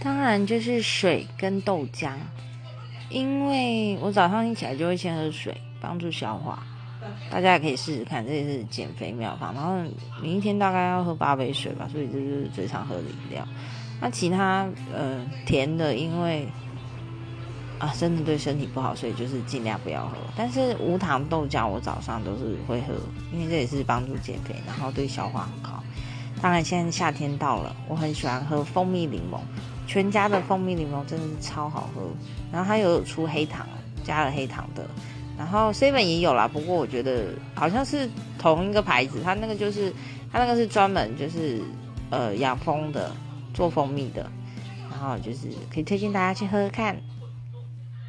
当然就是水跟豆浆，因为我早上一起来就会先喝水，帮助消化。大家也可以试试看，这也是减肥妙方。然后你一天大概要喝八杯水吧，所以这就是最常喝的饮料。那其他呃甜的，因为啊真的对身体不好，所以就是尽量不要喝。但是无糖豆浆我早上都是会喝，因为这也是帮助减肥，然后对消化很好。当然现在夏天到了，我很喜欢喝蜂蜜柠檬，全家的蜂蜜柠檬真的是超好喝。然后它有出黑糖，加了黑糖的。然后 seven 也有啦，不过我觉得好像是同一个牌子，它那个就是它那个是专门就是呃养蜂的，做蜂蜜的，然后就是可以推荐大家去喝喝看。